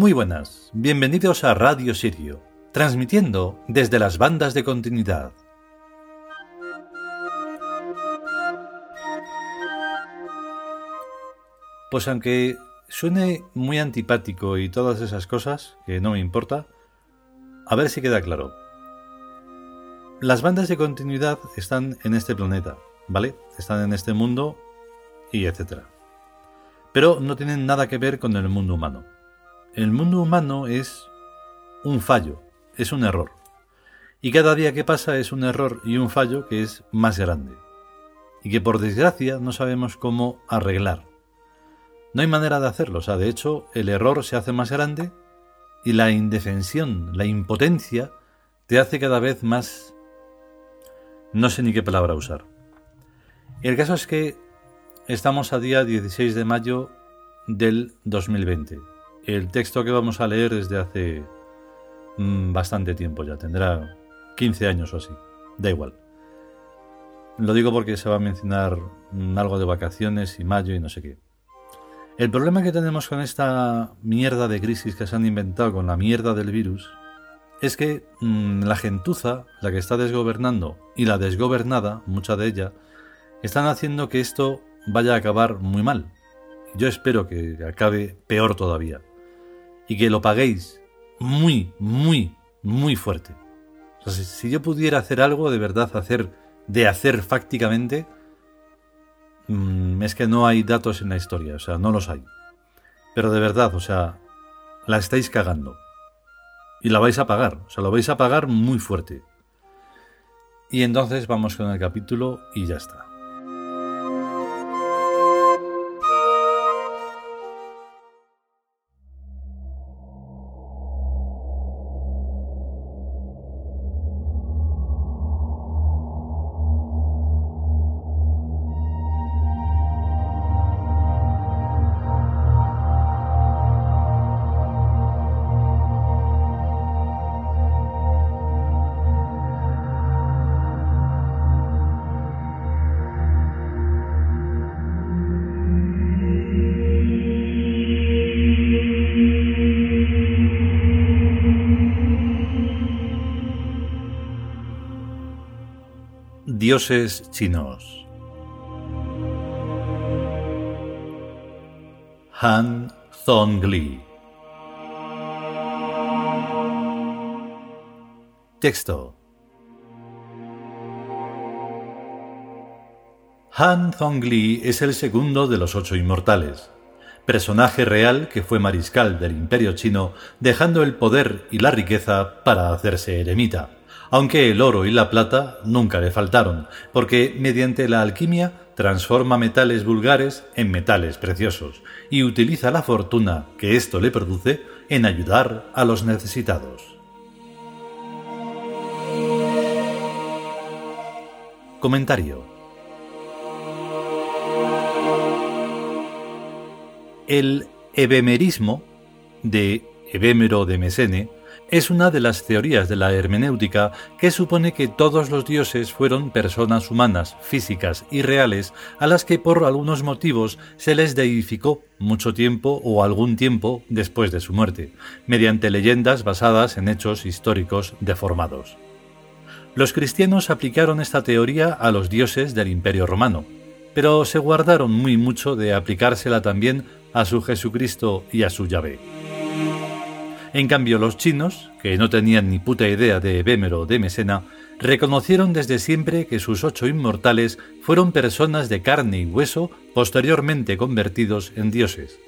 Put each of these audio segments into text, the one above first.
Muy buenas, bienvenidos a Radio Sirio, transmitiendo desde las bandas de continuidad. Pues aunque suene muy antipático y todas esas cosas, que no me importa, a ver si queda claro. Las bandas de continuidad están en este planeta, ¿vale? Están en este mundo y etcétera. Pero no tienen nada que ver con el mundo humano. El mundo humano es un fallo, es un error. Y cada día que pasa es un error y un fallo que es más grande. Y que por desgracia no sabemos cómo arreglar. No hay manera de hacerlo. O sea, de hecho, el error se hace más grande y la indefensión, la impotencia, te hace cada vez más... No sé ni qué palabra usar. El caso es que estamos a día 16 de mayo del 2020. El texto que vamos a leer es de hace mm, bastante tiempo ya, tendrá 15 años o así. Da igual. Lo digo porque se va a mencionar mm, algo de vacaciones y mayo y no sé qué. El problema que tenemos con esta mierda de crisis que se han inventado con la mierda del virus es que mm, la gentuza, la que está desgobernando y la desgobernada, mucha de ella, están haciendo que esto vaya a acabar muy mal. Yo espero que acabe peor todavía. Y que lo paguéis muy, muy, muy fuerte. si, yo pudiera hacer algo de verdad, hacer, de hacer fácticamente, Mm, es que no hay datos en la historia, o sea, no los hay. Pero de verdad, o sea, la estáis cagando. Y la vais a pagar, o sea, lo vais a pagar muy fuerte. Y entonces vamos con el capítulo y ya está. Dioses chinos. Han Zhongli. Texto. Han Zhongli es el segundo de los ocho inmortales, personaje real que fue mariscal del imperio chino, dejando el poder y la riqueza para hacerse eremita aunque el oro y la plata nunca le faltaron, porque mediante la alquimia transforma metales vulgares en metales preciosos y utiliza la fortuna que esto le produce en ayudar a los necesitados. Comentario El ebemerismo de Ebémero de Mesene es una de las teorías de la hermenéutica que supone que todos los dioses fueron personas humanas, físicas y reales a las que por algunos motivos se les deificó mucho tiempo o algún tiempo después de su muerte, mediante leyendas basadas en hechos históricos deformados. Los cristianos aplicaron esta teoría a los dioses del Imperio romano, pero se guardaron muy mucho de aplicársela también a su Jesucristo y a su Yahvé. En cambio, los chinos, que no tenían ni puta idea de Ebémero o de Mesena, reconocieron desde siempre que sus ocho inmortales fueron personas de carne y hueso posteriormente convertidos en dioses.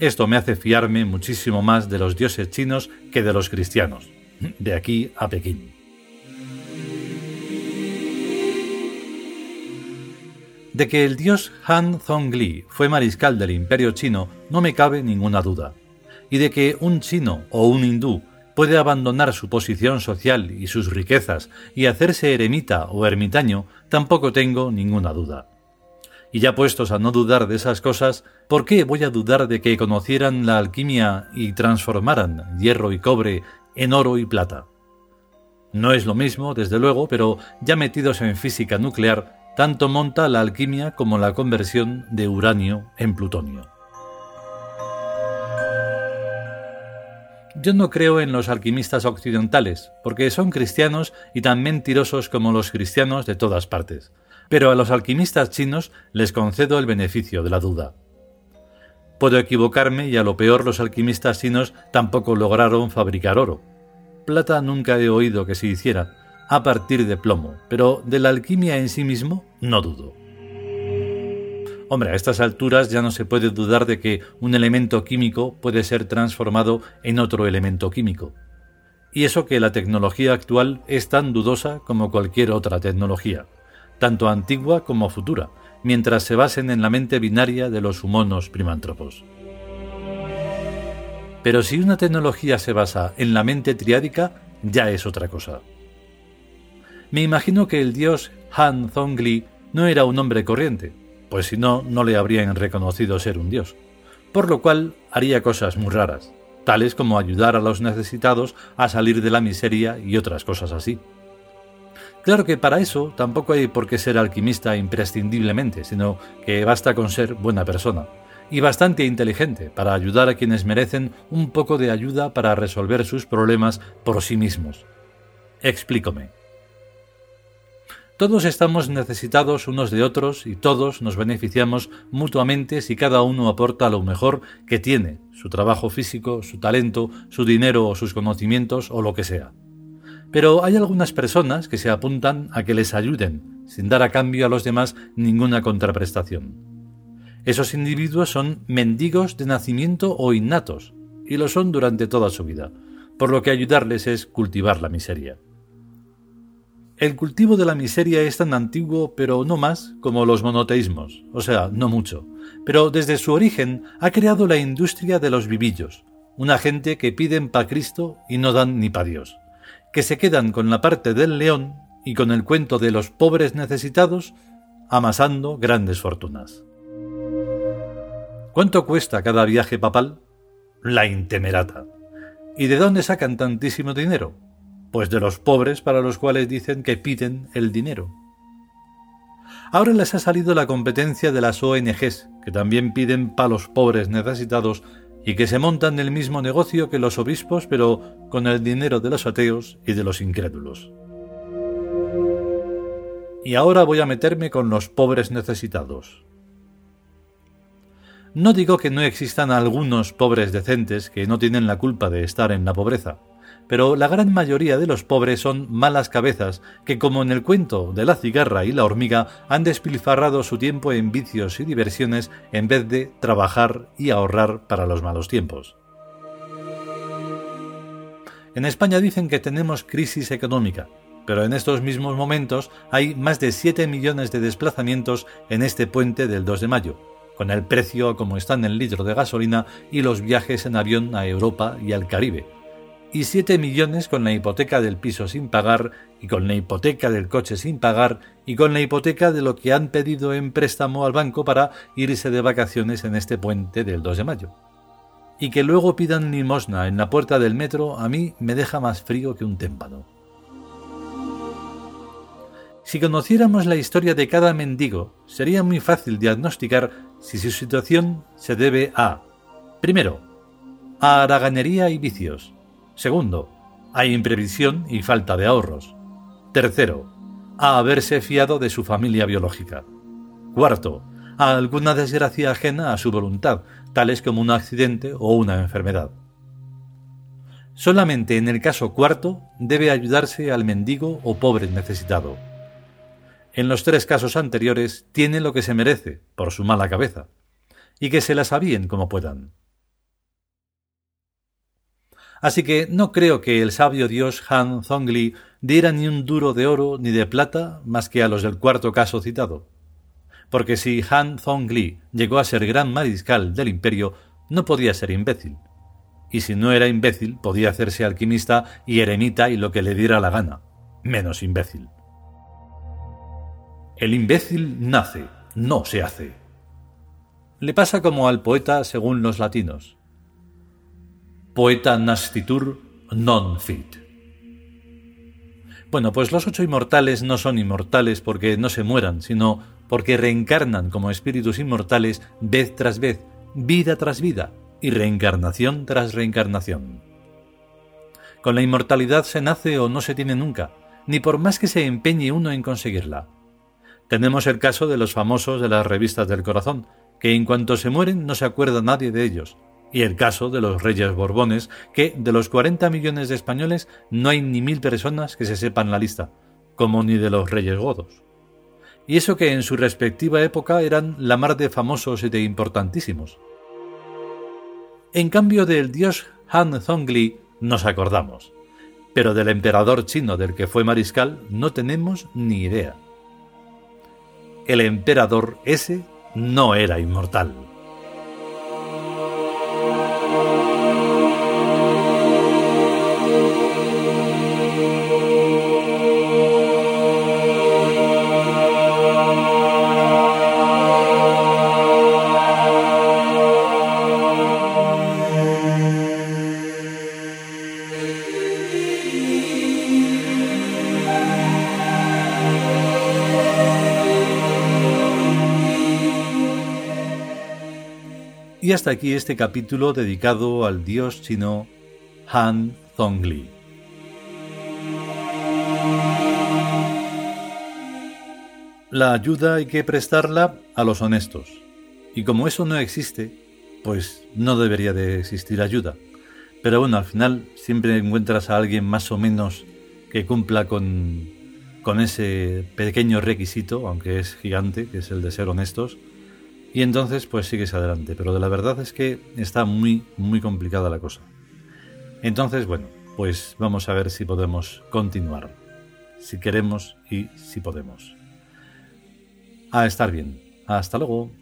Esto me hace fiarme muchísimo más de los dioses chinos que de los cristianos, de aquí a Pekín. De que el dios Han Zhongli fue mariscal del imperio chino no me cabe ninguna duda y de que un chino o un hindú puede abandonar su posición social y sus riquezas y hacerse eremita o ermitaño, tampoco tengo ninguna duda. Y ya puestos a no dudar de esas cosas, ¿por qué voy a dudar de que conocieran la alquimia y transformaran hierro y cobre en oro y plata? No es lo mismo, desde luego, pero ya metidos en física nuclear, tanto monta la alquimia como la conversión de uranio en plutonio. Yo no creo en los alquimistas occidentales, porque son cristianos y tan mentirosos como los cristianos de todas partes. Pero a los alquimistas chinos les concedo el beneficio de la duda. Puedo equivocarme y a lo peor los alquimistas chinos tampoco lograron fabricar oro. Plata nunca he oído que se hiciera, a partir de plomo, pero de la alquimia en sí mismo no dudo. Hombre, a estas alturas ya no se puede dudar de que un elemento químico puede ser transformado en otro elemento químico. Y eso que la tecnología actual es tan dudosa como cualquier otra tecnología, tanto antigua como futura, mientras se basen en la mente binaria de los humanos primántropos. Pero si una tecnología se basa en la mente triádica, ya es otra cosa. Me imagino que el dios Han Zongli no era un hombre corriente, pues si no, no le habrían reconocido ser un dios, por lo cual haría cosas muy raras, tales como ayudar a los necesitados a salir de la miseria y otras cosas así. Claro que para eso tampoco hay por qué ser alquimista imprescindiblemente, sino que basta con ser buena persona y bastante inteligente para ayudar a quienes merecen un poco de ayuda para resolver sus problemas por sí mismos. Explícome. Todos estamos necesitados unos de otros y todos nos beneficiamos mutuamente si cada uno aporta lo mejor que tiene, su trabajo físico, su talento, su dinero o sus conocimientos o lo que sea. Pero hay algunas personas que se apuntan a que les ayuden, sin dar a cambio a los demás ninguna contraprestación. Esos individuos son mendigos de nacimiento o innatos, y lo son durante toda su vida, por lo que ayudarles es cultivar la miseria. El cultivo de la miseria es tan antiguo, pero no más, como los monoteísmos, o sea, no mucho, pero desde su origen ha creado la industria de los vivillos, una gente que piden pa Cristo y no dan ni pa Dios, que se quedan con la parte del león y con el cuento de los pobres necesitados, amasando grandes fortunas. ¿Cuánto cuesta cada viaje papal? La intemerata. ¿Y de dónde sacan tantísimo dinero? Pues de los pobres para los cuales dicen que piden el dinero. Ahora les ha salido la competencia de las ONGs, que también piden para los pobres necesitados y que se montan el mismo negocio que los obispos, pero con el dinero de los ateos y de los incrédulos. Y ahora voy a meterme con los pobres necesitados. No digo que no existan algunos pobres decentes que no tienen la culpa de estar en la pobreza, pero la gran mayoría de los pobres son malas cabezas que, como en el cuento de la cigarra y la hormiga, han despilfarrado su tiempo en vicios y diversiones en vez de trabajar y ahorrar para los malos tiempos. En España dicen que tenemos crisis económica, pero en estos mismos momentos hay más de 7 millones de desplazamientos en este puente del 2 de mayo, con el precio como está en el litro de gasolina y los viajes en avión a Europa y al Caribe y 7 millones con la hipoteca del piso sin pagar y con la hipoteca del coche sin pagar y con la hipoteca de lo que han pedido en préstamo al banco para irse de vacaciones en este puente del 2 de mayo. Y que luego pidan limosna en la puerta del metro a mí me deja más frío que un témpano. Si conociéramos la historia de cada mendigo, sería muy fácil diagnosticar si su situación se debe a, primero, a haraganería y vicios, Segundo, a imprevisión y falta de ahorros. Tercero, a haberse fiado de su familia biológica. Cuarto, a alguna desgracia ajena a su voluntad, tales como un accidente o una enfermedad. Solamente en el caso cuarto debe ayudarse al mendigo o pobre necesitado. En los tres casos anteriores tiene lo que se merece por su mala cabeza, y que se las avíen como puedan. Así que no creo que el sabio dios Han Zongli diera ni un duro de oro ni de plata más que a los del cuarto caso citado. Porque si Han Zongli llegó a ser gran mariscal del imperio, no podía ser imbécil. Y si no era imbécil, podía hacerse alquimista y eremita y lo que le diera la gana, menos imbécil. El imbécil nace, no se hace. Le pasa como al poeta según los latinos poeta nascitur non fit. Bueno, pues los ocho inmortales no son inmortales porque no se mueran, sino porque reencarnan como espíritus inmortales vez tras vez, vida tras vida y reencarnación tras reencarnación. Con la inmortalidad se nace o no se tiene nunca, ni por más que se empeñe uno en conseguirla. Tenemos el caso de los famosos de las revistas del corazón, que en cuanto se mueren no se acuerda nadie de ellos, y el caso de los reyes borbones, que de los 40 millones de españoles no hay ni mil personas que se sepan la lista, como ni de los reyes godos. Y eso que en su respectiva época eran la mar de famosos y de importantísimos. En cambio del dios Han Zhongli nos acordamos, pero del emperador chino del que fue mariscal no tenemos ni idea. El emperador ese no era inmortal. Y hasta aquí este capítulo dedicado al dios chino Han Zhongli. La ayuda hay que prestarla a los honestos. Y como eso no existe, pues no debería de existir ayuda. Pero bueno, al final siempre encuentras a alguien más o menos que cumpla con, con ese pequeño requisito, aunque es gigante, que es el de ser honestos, y entonces pues sigues adelante. Pero de la verdad es que está muy, muy complicada la cosa. Entonces, bueno, pues vamos a ver si podemos continuar. Si queremos y si podemos. A estar bien. Hasta luego.